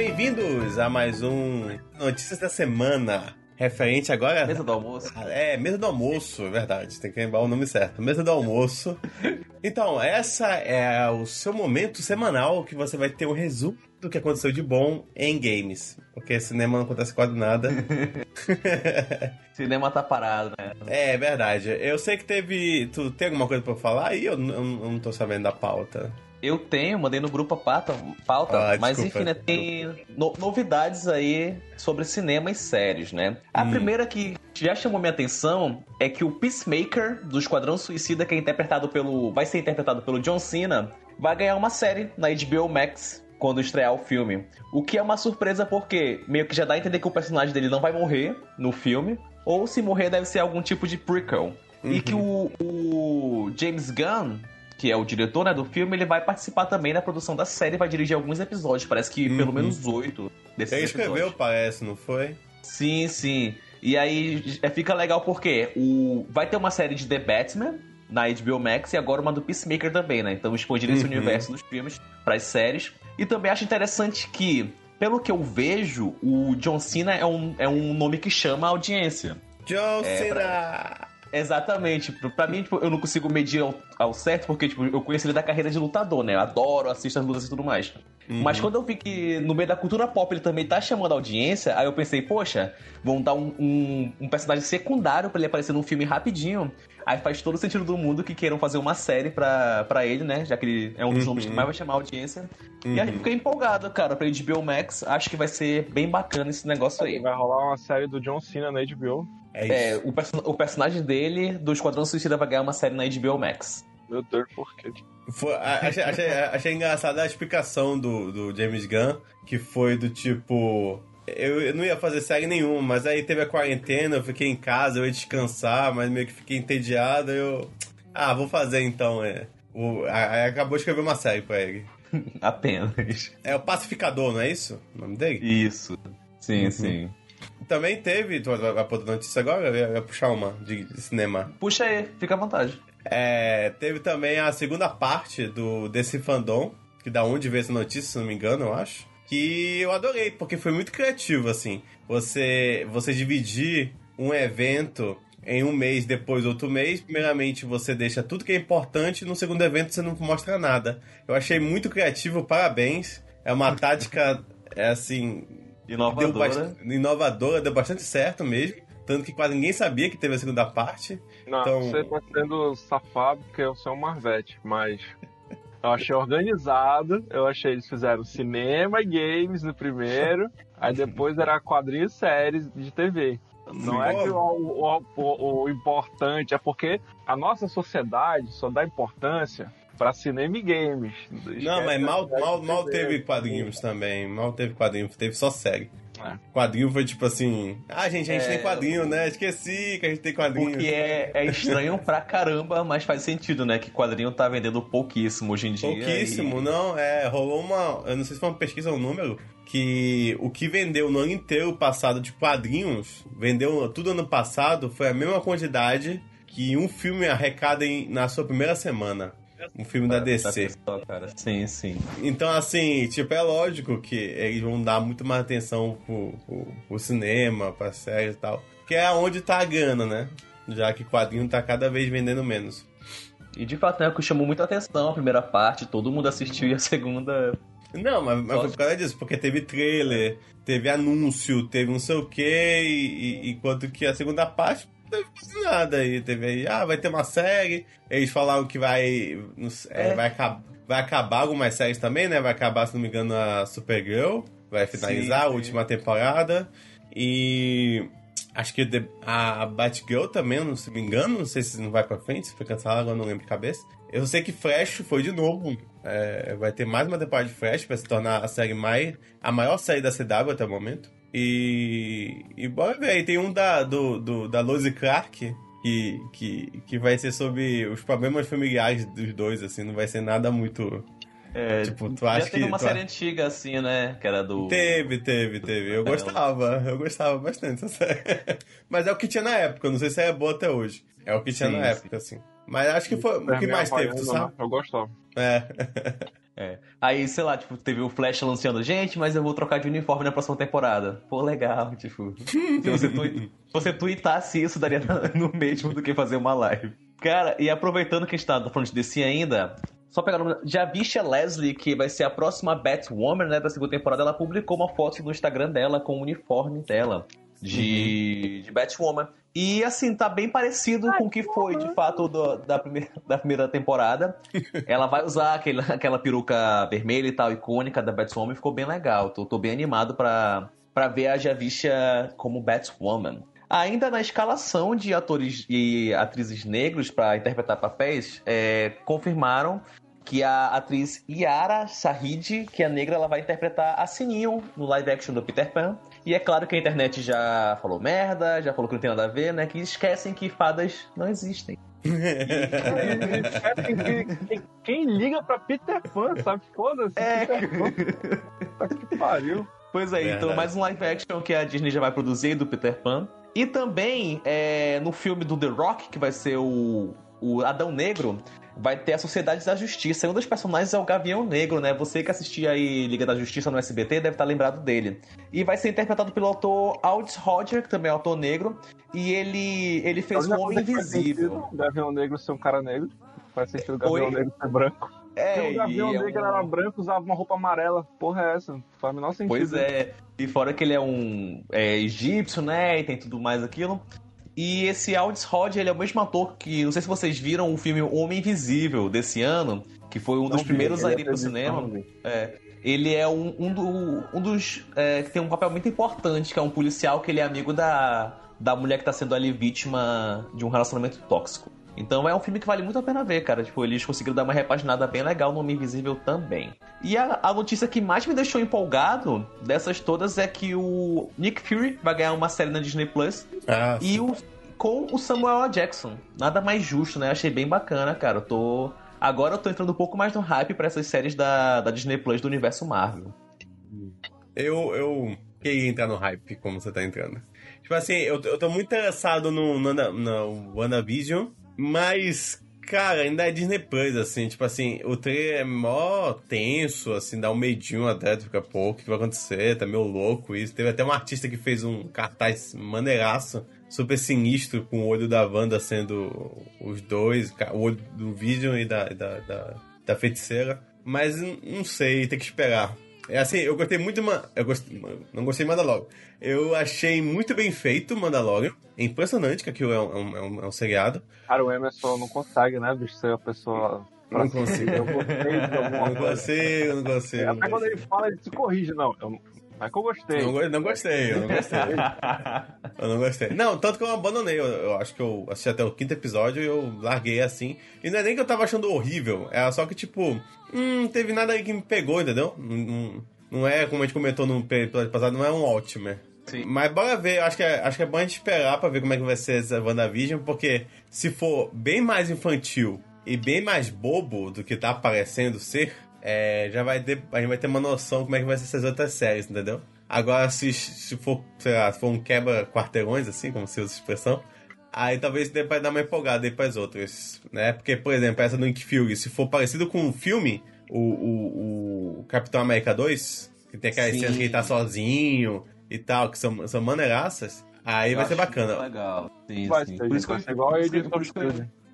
bem-vindos a mais um Notícias da Semana. Referente agora. Mesa do almoço. É, mesa do almoço, é verdade. Tem que lembrar o nome certo. Mesa do almoço. Então, essa é o seu momento semanal que você vai ter um resumo do que aconteceu de bom em games. Porque cinema não acontece quase nada. Cinema tá parado, né? É, é verdade. Eu sei que teve. Tu tem alguma coisa pra falar aí? Eu, não- eu não tô sabendo da pauta. Eu tenho, mandei no grupo a pauta, pauta Ah, mas enfim, né, tem no- novidades aí sobre cinema e séries, né? A Hum. primeira que já chamou minha atenção é que o Peacemaker do Esquadrão Suicida, que é interpretado pelo. vai ser interpretado pelo John Cena, vai ganhar uma série na HBO Max quando estrear o filme. O que é uma surpresa porque meio que já dá a entender que o personagem dele não vai morrer no filme, ou se morrer deve ser algum tipo de prequel. E que o, o James Gunn, que é o diretor né, do filme, ele vai participar também da produção da série, vai dirigir alguns episódios, parece que pelo Uhum. menos oito desses Ele episódios. escreveu, parece, não foi? Sim, sim. E aí é, fica legal porque o vai ter uma série de The Batman na HBO Max e agora uma do Peacemaker também, né? Então expandir esse Uhum. universo dos filmes para as séries. E também acho interessante que, pelo que eu vejo, o John Cena é um, é um nome que chama a audiência. John É, Cena! Exatamente. Pra- mim, tipo, eu não consigo medir ao, ao certo, porque tipo, eu conheço ele da carreira de lutador, né? Eu adoro, assisto as lutas e tudo mais. Uhum. Mas quando eu vi que no meio da cultura pop ele também tá chamando a audiência, aí eu pensei, poxa, vão dar um, um, um personagem secundário pra ele aparecer num filme rapidinho. Aí faz todo o sentido do mundo que queiram fazer uma série pra, pra ele, né? Já que ele é um dos Uhum. nomes que mais vai chamar a audiência. E aí Uhum. fiquei empolgado, cara, pra HBO Max. Acho que vai ser bem bacana esse negócio aí. Vai rolar uma série do John Cena na HBO. É É, o, perso- o personagem dele, do Esquadrão Suicida, vai ganhar uma série na HBO Max. Meu Deus, por quê? Foi- achei, achei, achei engraçada a explicação do, do James Gunn, que foi do tipo. Eu, eu não ia fazer série nenhuma, mas aí teve a quarentena, eu fiquei em casa, eu ia descansar, mas meio que fiquei entediado, eu. Ah, vou fazer então, é. O, aí acabou de escrever uma série pra ele. Apenas. É o Pacificador, não é isso? O nome dele? Isso. Sim, Uhum. sim. Também teve. Tu vai, pôr notícia agora? Eu ia, puxar uma de, cinema. Puxa aí, fica à vontade. É, teve também a segunda parte do desse fandom, que da onde veio essa notícia, se não me engano, eu acho. Que eu adorei, porque foi muito criativo, assim. Você, você dividir um evento em um mês, depois outro mês. Primeiramente, você deixa tudo que é importante, no segundo evento você não mostra nada. Eu achei muito criativo, parabéns. É uma tática, é assim, Inovadora. bast- inovadora, deu bastante certo mesmo. Tanto que quase ninguém sabia que teve a segunda parte. Não, Então- você tá sendo safado porque eu sou um Marvete, mas eu achei organizado, eu achei eles fizeram cinema e games no primeiro, aí depois era quadrinhos e séries de TV. Não é que o, o- o- o importante, é porque a nossa sociedade só dá importância pra cinema e games. Não, mas mal, mal, mal teve quadrinhos também. Mal teve quadrinhos, teve só série. É. Quadrinho foi tipo assim. Ah, gente, a gente É, tem quadrinho, né? Esqueci que a gente tem quadrinho. O que é, é estranho pra caramba, mas faz sentido, né? Que quadrinho tá vendendo pouquíssimo hoje em dia. Pouquíssimo, e- não. É, rolou uma. Eu não sei se foi uma pesquisa ou um número. Que o que vendeu no ano inteiro passado de quadrinhos, vendeu tudo ano passado, foi a mesma quantidade que um filme arrecada em- na sua primeira semana. Um filme da DC. cara. Sim, sim. Então, assim, tipo, é lógico que eles vão dar muito mais atenção pro, pro, pro cinema, pra série e tal. Que é onde tá a grana, né? Já que quadrinho tá cada vez vendendo menos. E de fato, né, o que chamou muita atenção a primeira parte, todo mundo assistiu e a segunda. Não, mas, mas foi por causa disso, porque teve trailer, teve anúncio, teve não sei o quê, e, e- enquanto que a segunda parte teve quase nada aí. Teve aí, ah, vai ter uma série, eles falaram que vai. sei, é, É. vai, acab- vai acabar algumas séries também, né? Vai acabar, se não me engano, a Supergirl, vai finalizar Sim, a sim. última temporada. E. Acho que a Batgirl também, não se me engano, não sei se não vai pra frente, se foi cancelado, agora não lembro de cabeça. Eu sei que Flash foi de novo. é, vai ter mais uma temporada de Flash pra se tornar a série mais. a maior série da CW até o momento. E. E bora ver aí, tem um da, do, do, da Lois Clark. Que, que, que vai ser sobre os problemas familiares dos dois, assim, não vai ser nada muito. É, Tipo, tu já acha teve que- uma série acha- antiga, assim, né? Que era do. Teve, teve, teve. Eu gostava, eu gostava bastante dessa série. Mas é o que tinha na época, não sei se é boa até hoje. É o que tinha Sim, na sim. época, assim. Mas acho que foi. O que Superman mais teve, tu sabe? né? Eu gostava. É. É. Aí, sei lá, tipo, teve o Flash anunciando, gente, mas eu vou trocar de uniforme na próxima temporada. Pô, legal, tipo. se você, tui... você tweetasse isso, daria no mesmo do que fazer uma live. Cara, e aproveitando que a gente tá falando desse ainda, só pegar o Já viste a Leslie, que vai ser a próxima Batwoman, né, da segunda temporada, ela publicou uma foto no Instagram dela com o uniforme dela de, uhum. de Batwoman. E assim, tá bem parecido com o que foi de fato do, da, primeira, da primeira temporada. Ela vai usar aquele, aquela peruca vermelha e tal, icônica da Batwoman, ficou bem legal. Tô, tô bem animado pra, pra ver a Javisha como Batwoman. Ainda na escalação de atores e atrizes negros para interpretar papéis, é, confirmaram que a atriz Yara Shahid, que é negra, ela vai interpretar a Sininho no live action do Peter Pan. E é claro que a internet já falou merda, já falou que não tem nada a ver, né? Que esquecem que fadas não existem. quem, quem, liga pra Peter Pan, sabe? Foda-se. É. que pariu. Pois é, então mais um live action que a Disney já vai produzir do Peter Pan. E também é, no filme do The Rock, que vai ser o, o Adão Negro, vai ter a Sociedade da Justiça. E um dos personagens é o Gavião Negro, né? Você que assistia aí Liga da Justiça no SBT deve estar lembrado dele. E vai ser interpretado pelo autor Aldous Hodger, que também é autor negro. E ele, ele fez o Homem Invisível. O Gavião Negro ser um cara negro. Faz sentido o Gavião Oi? Negro ser branco. É, o Gavião é Negro um... era branco usava uma roupa amarela. Porra, é essa? Faz o menor sentido. Pois é. E fora que ele é um é, egípcio, né? E tem tudo mais aquilo. E esse Aldis Rod, ele é o mesmo ator que, não sei se vocês viram o filme Homem Invisível desse ano, que foi um não dos vi, primeiros a ir pro cinema. É, ele é um, um, do, um dos é, que tem um papel muito importante, que é um policial que ele é amigo da, da mulher que tá sendo ali vítima de um relacionamento tóxico. Então é um filme que vale muito a pena ver, cara. Tipo, eles conseguiram dar uma repaginada bem legal no Homem Invisível também. E a, a, notícia que mais me deixou empolgado dessas todas é que o Nick Fury vai ganhar uma série na Disney Plus. Ah, e o, com o Samuel L. Jackson. Nada mais justo, né? Achei bem bacana, cara. Eu tô. Agora eu tô entrando um pouco mais no hype para essas séries da, da Disney Plus do universo Marvel. Eu, eu queria entrar no hype como você tá entrando. Tipo assim, eu, eu tô muito interessado no, no, no WandaVision mas, cara, ainda é Disney Plus, assim, tipo assim, o trailer é mó tenso, assim, dá um medinho até, fica, pô, o que vai acontecer? Tá meio louco isso. Teve até um artista que fez um cartaz maneiraço, super sinistro, com o olho da Wanda sendo os dois, o olho do Vision e da, da, da, da feiticeira. Mas não sei, tem que esperar. É assim, eu gostei muito de Eu gostei, não gostei de Mandalorian. Eu achei muito bem feito Mandalorian. É impressionante que aquilo é um, é um, é um seriado. Cara, o Emerson não consegue, né, bicho, ser a pessoa. Não consigo. Eu gostei de alguma Não consigo, não consigo. Até quando ele fala, ele se corrige. Não, eu, mas que eu gostei. Não, não gostei, eu não gostei. eu não gostei. Não, tanto que eu abandonei. Eu, eu, acho que eu assisti até o quinto episódio e eu larguei assim. E não é nem que eu tava achando horrível, é só que, tipo, hum, teve nada aí que me pegou, entendeu? Não, não é, como a gente comentou no episódio passado, não é um Ultimate. Sim. Mas bora ver, acho que, é, acho que é bom a gente esperar pra ver como é que vai ser essa WandaVision, porque se for bem mais infantil e bem mais bobo do que tá parecendo ser, é, já vai ter, a gente vai ter uma noção como é que vai ser essas outras séries, entendeu? Agora, se, se for, sei lá, se for um quebra-quarteirões, assim, como se usa a expressão, aí talvez dê pra dar uma empolgada aí pras outras, né? Porque, por exemplo, essa do Nick Fury, se for parecido com um filme, o, o, o Capitão América 2, que tem aquelas cenas que ele tá sozinho e tal, que são, são maneiraças, aí eu vai ser bacana. Legal. Sim, vai sim. Ser, por isso que eu, igual ele por isso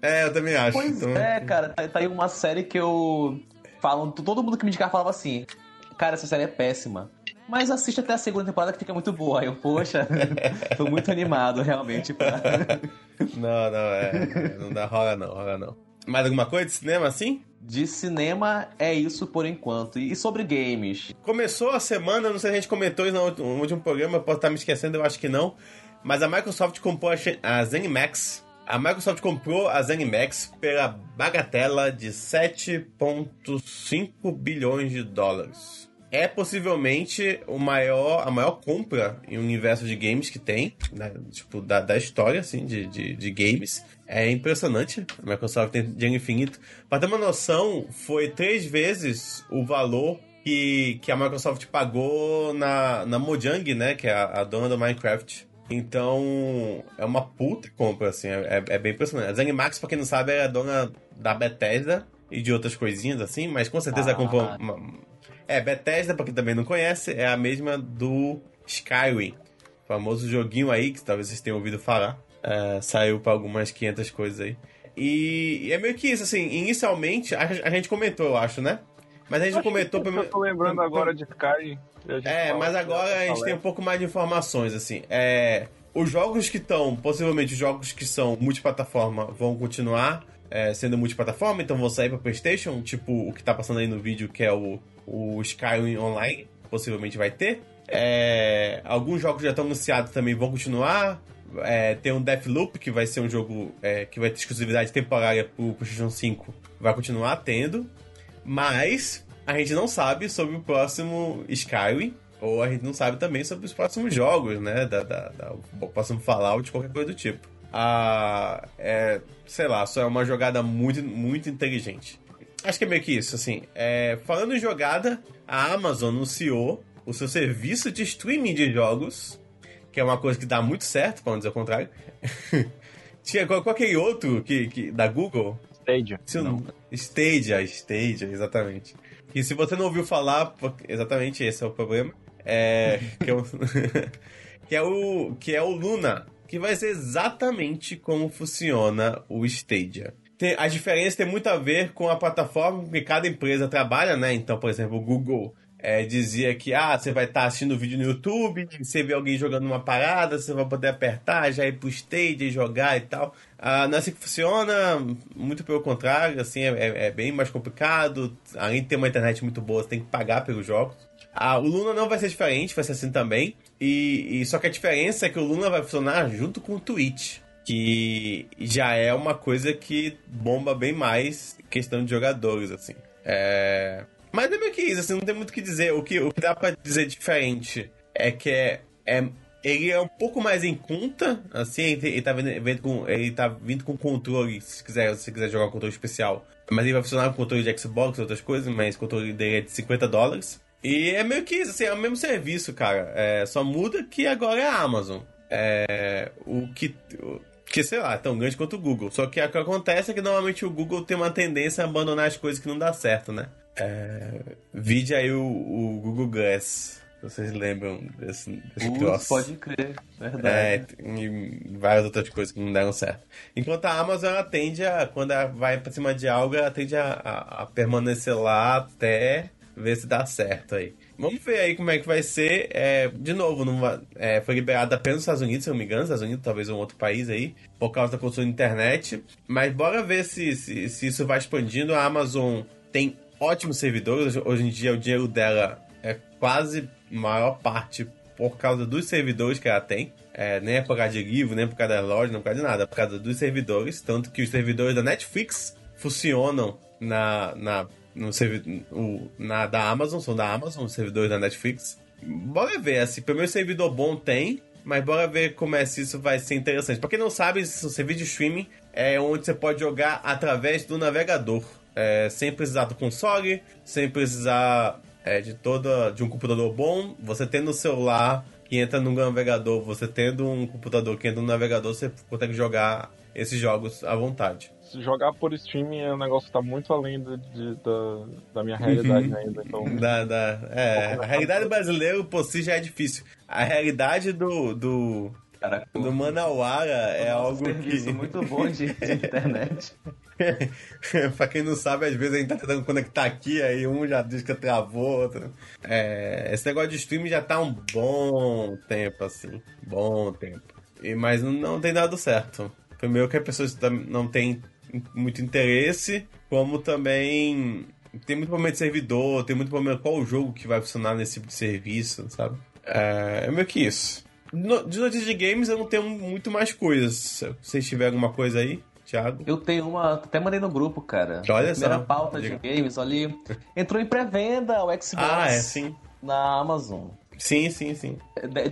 É, eu também acho. Pois então... é, cara, tá, tá aí uma série que eu falam, todo mundo que me indicava falava assim: Cara, essa série é péssima. Mas assiste até a segunda temporada que fica muito boa. Aí eu, poxa, tô muito animado realmente pra. não, não, é. Não dá rola não, rola não. Mais alguma coisa de cinema assim? De cinema é isso por enquanto. E sobre games? Começou a semana, não sei se a gente comentou isso no último programa, posso estar me esquecendo, eu acho que não. Mas a Microsoft comprou a ZeniMax a Microsoft comprou a ZeniMax pela bagatela de 7,5 bilhões de dólares. É possivelmente o maior, a maior compra em um universo de games que tem, né? tipo, da, da história, assim, de, de, de, games. É impressionante. A Microsoft tem dinheiro infinito. Para ter uma noção, foi três vezes o valor que, que a Microsoft pagou na, na Mojang, né? Que é a, a dona do Minecraft. Então, é uma puta compra, assim, é, é bem impressionante. A Zenimax, pra quem não sabe, é a dona da Bethesda e de outras coisinhas assim, mas com certeza ah. comprou uma... É, Bethesda, pra quem também não conhece, é a mesma do Skyrim. Famoso joguinho aí, que talvez vocês tenham ouvido falar. É, saiu pra algumas 500 coisas aí. E, e, é meio que isso, assim, inicialmente, a, a gente comentou, eu acho, né? Mas a gente comentou... Eu tô lembrando agora de Skyrim. É, mas agora a gente tem um pouco mais de informações, assim. É, os jogos que estão, possivelmente os jogos que são multiplataforma, vão continuar é, sendo multiplataforma, então vão sair pra PlayStation, tipo o que tá passando aí no vídeo, que é o, o Skyrim Online, possivelmente vai ter. É, alguns jogos já estão anunciados também vão continuar. É, tem um Deathloop, que vai ser um jogo é, que vai ter exclusividade temporária pro PlayStation 5, vai continuar tendo. Mas a gente não sabe sobre o próximo Skyrim, ou a gente não sabe também sobre os próximos jogos, né? Da, da, da, o próximo Fallout, qualquer coisa do tipo. Ah, é, sei lá, só é uma jogada muito, muito inteligente. Acho que é meio que isso, assim. É, falando em jogada, a Amazon anunciou o seu serviço de streaming de jogos, que é uma coisa que dá muito certo, para não dizer o contrário. Tinha qualquer outro que, que, da Google. Stadia. Não. Stadia, Stadia, exatamente. E se você não ouviu falar, exatamente esse é o problema. É, que, é o, que, é o, que é o Luna, que vai ser exatamente como funciona o Stadia. Tem, as diferenças têm muito a ver com a plataforma que cada empresa trabalha, né? Então, por exemplo, o Google é, dizia que ah, você vai estar tá assistindo vídeo no YouTube, você vê alguém jogando uma parada, você vai poder apertar, já ir pro stage jogar e tal. Ah, não é assim que funciona, muito pelo contrário, assim, é, é, é, bem mais complicado. Além de ter uma internet muito boa, você tem que pagar pelos jogos. Ah, o Luna não vai ser diferente, vai ser assim também. E, e, só que a diferença é que o Luna vai funcionar junto com o Twitch. Que já é uma coisa que bomba bem mais questão de jogadores, assim. É, mas é meio que isso, assim, não tem muito o que dizer. O que, o que dá pra dizer diferente é que é, é ele é um pouco mais em conta, assim, ele, ele tá vindo, com, ele tá vindo com controle, se quiser, se quiser jogar um controle especial. Mas ele vai funcionar com controle de Xbox e outras coisas, mas o controle dele é de 50 dólares. E é meio que isso, assim, é o mesmo serviço, cara. É, só muda que agora é a Amazon. É, o que. O, que, sei lá, é tão grande quanto o Google. Só que o que acontece é que normalmente o Google tem uma tendência a abandonar as coisas que não dá certo, né? É, vide aí o, o Google Glass. Vocês lembram desse, desse troço? Pode crer, verdade. É, e várias outras coisas que não deram certo. Enquanto a Amazon ela tende a, quando ela vai pra cima de algo, ela tende a, a, a permanecer lá até ver se dá certo aí. Vamos ver aí como é que vai ser. É, de novo, numa, é, foi liberado apenas nos Estados Unidos, se não me engano, Estados Unidos, talvez um outro país aí, por causa da construção da internet. Mas bora ver se, se, se isso vai expandindo. A Amazon tem ótimos servidores. Hoje em dia o dinheiro dela é quase maior parte por causa dos servidores que ela tem. É, nem é por causa de livro, nem por causa da loja, nem por causa de nada. É por causa dos servidores. Tanto que os servidores da Netflix funcionam na, na, no o, na da Amazon, são da Amazon, os servidores da Netflix. Bora ver, assim, menos servidor bom tem, mas bora ver como é se isso vai ser interessante. Pra quem não sabe, o serviço de streaming é onde você pode jogar através do navegador é, sem precisar do console, sem precisar é, de toda de um computador bom. Você tendo o celular que entra no navegador, você tendo um computador que entra no navegador, você consegue jogar esses jogos à vontade. Jogar por streaming é um negócio que tá muito além de, de, da, da minha realidade uhum. ainda. Então... Da, da, é, a realidade brasileira por si já é difícil. A realidade do, do, Cara, do Manauara é algo que... muito bom de, de internet. pra quem não sabe, às vezes a gente tá tentando conectar aqui, aí um já diz que travou, outro. É, esse negócio de streaming já tá um bom tempo, assim. Bom tempo. E, mas não, tem dado certo. Primeiro que as pessoas não têm muito interesse, como também tem muito problema de servidor, tem muito problema qual o jogo que vai funcionar nesse tipo de serviço, sabe? É, é meio que isso. No, de notícias de games eu não tenho muito mais coisas. Se vocês tiverem alguma coisa aí. Thiago? Eu tenho uma, até mandei no grupo, cara. Olha primeira só. pauta Diga. de games ali. Entrou em pré-venda o Xbox ah, é, sim. na Amazon. Sim, sim, sim.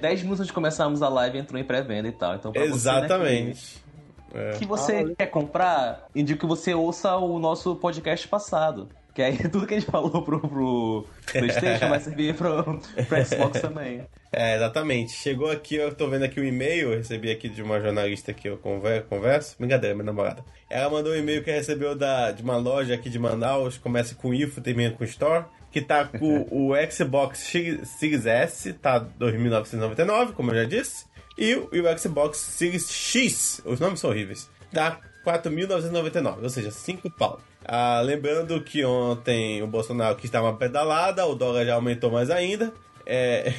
Dez minutos de começarmos a live entrou em pré-venda e tal. Então, Exatamente. Você, né, que, é. que você ah, quer comprar, indico que você ouça o nosso podcast passado. Que aí tudo que a gente falou pro, pro PlayStation vai servir pro, pro Xbox também. É, exatamente. Chegou aqui, eu tô vendo aqui o um e-mail, eu recebi aqui de uma jornalista que eu converso. converso. Brincadeira, minha namorada. Ela mandou um e-mail que recebeu da, de uma loja aqui de Manaus, começa com IFO, termina com Store, que tá com o Xbox Series S, tá 2.999, como eu já disse, e o, e o Xbox Series X, os nomes são horríveis, tá 4.999, ou seja, 5 pau. Ah, lembrando que ontem o Bolsonaro quis dar uma pedalada, o dólar já aumentou mais ainda. É...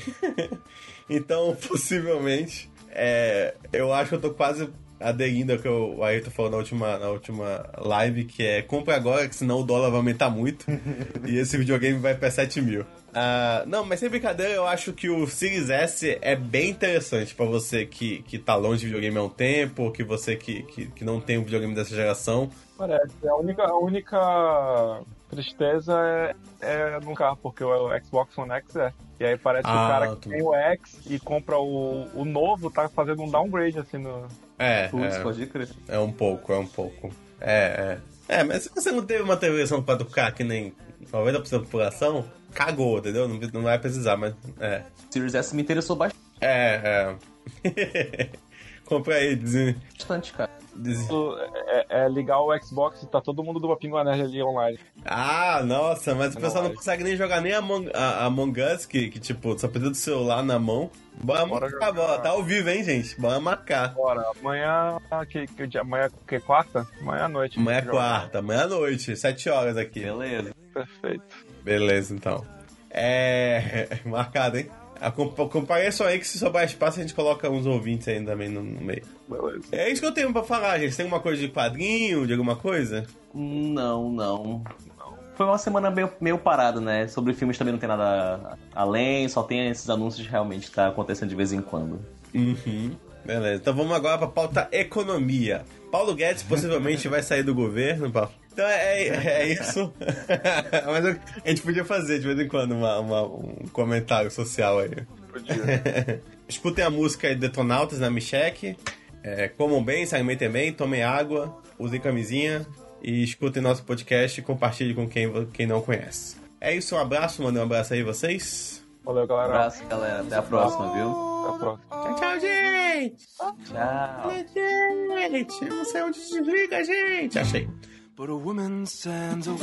então, possivelmente, é... eu acho que eu tô quase aderindo ao que o Ayrton falou na última, na última live, que é compra agora, que senão o dólar vai aumentar muito e esse videogame vai para 7 mil. Uh, não, mas sem brincadeira, eu acho que o Series S é bem interessante para você que, que tá longe de videogame há um tempo, que você que, que, que não tem um videogame dessa geração. Parece. A única, a única tristeza é, é no carro, porque o Xbox One X é. E aí parece ah, que o ah, cara que tem o X e compra o, o novo tá fazendo um downgrade assim no. É, Putz, é, pode crer. É um pouco, é um pouco. É, é. É, mas se você não teve uma televisão pra tocar que nem 90% da população, cagou, entendeu? Não, não vai precisar, mas. É. Series S me interessou bastante. É, é. Compre aí, diz... Bastante, cara. É, é, ligar o Xbox e tá todo mundo do Pinguim Nerd ali online. Ah, nossa, mas o pessoal não consegue nem jogar nem Among, a, Among Us, que, que tipo, só precisa do celular na mão. Bora, Bora marcar, bora. Tá ao vivo, hein, gente? Bora marcar. Bora. Amanhã, que, que, amanhã que quarta? Amanhã à noite. Amanhã é quarta, amanhã à noite, sete horas aqui. Beleza. Perfeito. Beleza, então. É. Marcado, hein? Compareçam aí que se sobrar espaço a gente coloca uns ouvintes aí também no, no meio. Beleza. É isso que eu tenho pra falar, gente. Tem alguma coisa de quadrinho, de alguma coisa? Não, não. Foi uma semana meio, meio parada, né? Sobre filmes também não tem nada além, só tem esses anúncios realmente que tá acontecendo de vez em quando. Uhum. Beleza, então vamos agora pra pauta economia. Paulo Guedes possivelmente vai sair do governo, Paulo. Então é, é, é isso. Mas a gente podia fazer de vez em quando uma, uma um comentário social aí. Podia. Escutem a música aí Detonautas na Micheque. É, comam bem, se alimentem bem, tomem água, usem camisinha e escutem nosso podcast e compartilhem com quem, quem não conhece. É isso, um abraço, mandei um abraço aí vocês. Valeu, galera. Um abraço, galera. Até a próxima, viu? Até a próxima. Tchau, tchau, gente! Tchau. Gente, eu não sei onde desliga, gente. Achei. But a woman stands a